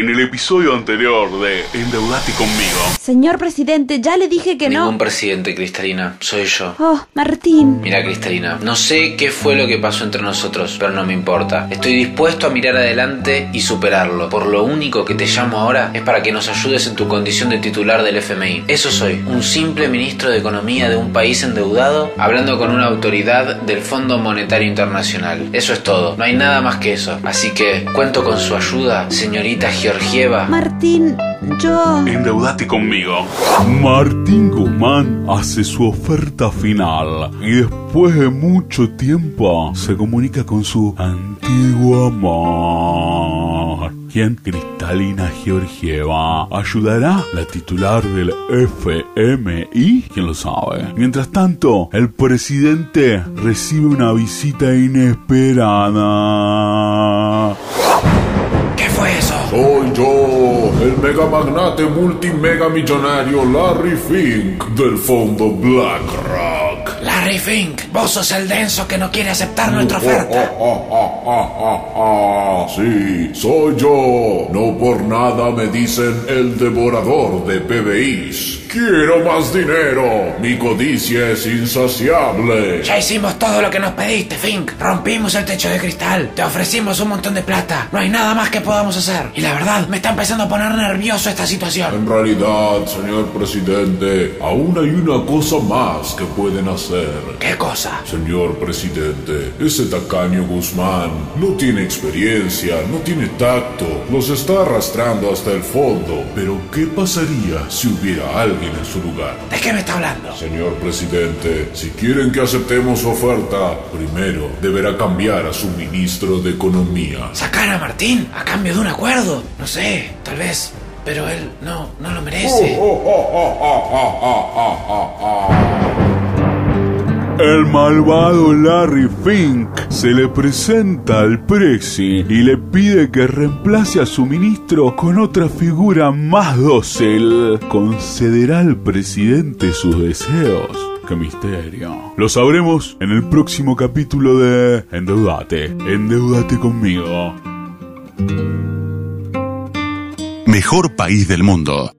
en el episodio anterior de Endeudate conmigo. Señor presidente, ya le dije que Ningún no. presidente, Cristalina. Soy yo. Oh, Martín. Mira, Cristalina, no sé qué fue lo que pasó entre nosotros, pero no me importa. Estoy dispuesto a mirar adelante y superarlo. Por lo único que te llamo ahora es para que nos ayudes en tu condición de titular del FMI. Eso soy, un simple ministro de Economía de un país endeudado hablando con una autoridad del Fondo Monetario Internacional. Eso es todo, no hay nada más que eso. Así que cuento con su ayuda, señorita Georgieva. Martín, yo... Endeudate conmigo. Martín Guzmán hace su oferta final y después de mucho tiempo se comunica con su antiguo amor. ¿Quién? Cristalina Georgieva. ¿Ayudará la titular del FMI? ¿Quién lo sabe? Mientras tanto, el presidente recibe una visita inesperada. Mega magnate multimega millonario Larry Fink del fondo BlackRock. Larry Fink, vos sos el denso que no quiere aceptar nuestra oferta. Sí, soy yo. No por nada me dicen el devorador de PBIs. Quiero más dinero. Mi codicia es insaciable. Ya hicimos todo lo que nos pediste, Fink. Rompimos el techo de cristal. Te ofrecimos un montón de plata. No hay nada más que podamos hacer. Y la verdad, me está empezando a poner nervioso esta situación. En realidad, señor presidente, aún hay una cosa más que pueden hacer. ¿Qué cosa? Señor presidente, ese tacaño Guzmán no tiene experiencia, no tiene tacto, los está arrastrando hasta el fondo. Pero, ¿qué pasaría si hubiera alguien en su lugar? ¿De qué me está hablando? Señor presidente, si quieren que aceptemos su oferta, primero deberá cambiar a su ministro de Economía. ¿Sacar a Martín a cambio de un acuerdo? No sé, tal vez. Pero él no, no lo merece. El malvado Larry Fink se le presenta al Presi y le pide que reemplace a su ministro con otra figura más dócil. ¿Concederá al presidente sus deseos? ¡Qué misterio! Lo sabremos en el próximo capítulo de Endeudate. Endeudate conmigo. Mejor país del mundo.